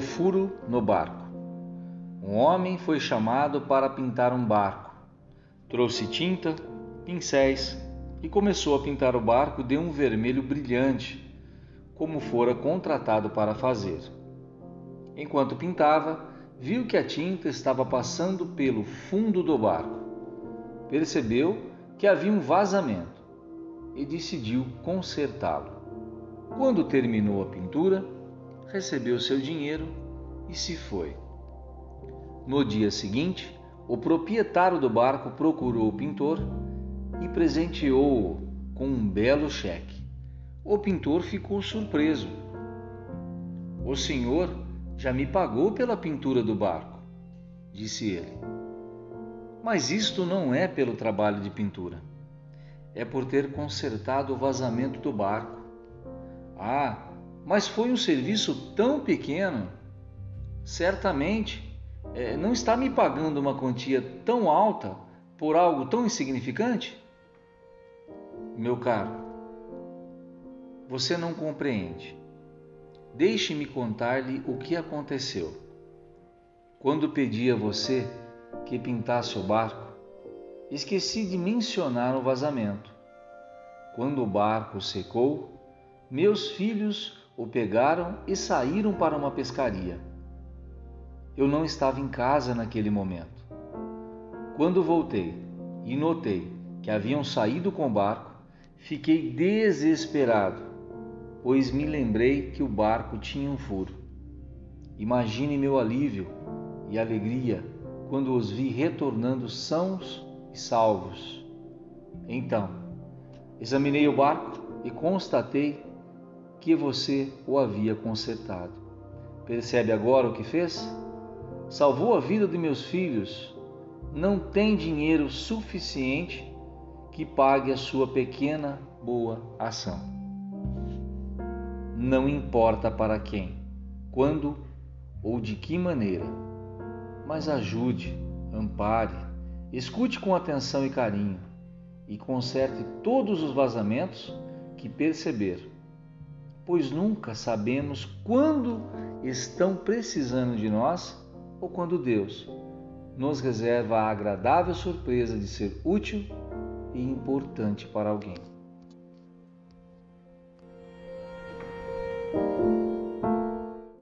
furo no barco. Um homem foi chamado para pintar um barco. Trouxe tinta, pincéis e começou a pintar o barco de um vermelho brilhante, como fora contratado para fazer. Enquanto pintava, viu que a tinta estava passando pelo fundo do barco. Percebeu que havia um vazamento e decidiu consertá-lo. Quando terminou a pintura, recebeu seu dinheiro e se foi. No dia seguinte, o proprietário do barco procurou o pintor e presenteou-o com um belo cheque. O pintor ficou surpreso. O senhor já me pagou pela pintura do barco, disse ele. Mas isto não é pelo trabalho de pintura. É por ter consertado o vazamento do barco. Ah, mas foi um serviço tão pequeno. Certamente é, não está me pagando uma quantia tão alta por algo tão insignificante? Meu caro, você não compreende. Deixe-me contar-lhe o que aconteceu. Quando pedi a você que pintasse o barco, esqueci de mencionar o vazamento. Quando o barco secou, meus filhos o pegaram e saíram para uma pescaria. Eu não estava em casa naquele momento. Quando voltei e notei que haviam saído com o barco, fiquei desesperado pois me lembrei que o barco tinha um furo. Imagine meu alívio e alegria quando os vi retornando sãos e salvos. Então, examinei o barco e constatei que você o havia consertado. Percebe agora o que fez? Salvou a vida de meus filhos. Não tem dinheiro suficiente que pague a sua pequena boa ação não importa para quem, quando ou de que maneira, mas ajude, ampare, escute com atenção e carinho e conserte todos os vazamentos que perceber, pois nunca sabemos quando estão precisando de nós ou quando Deus nos reserva a agradável surpresa de ser útil e importante para alguém.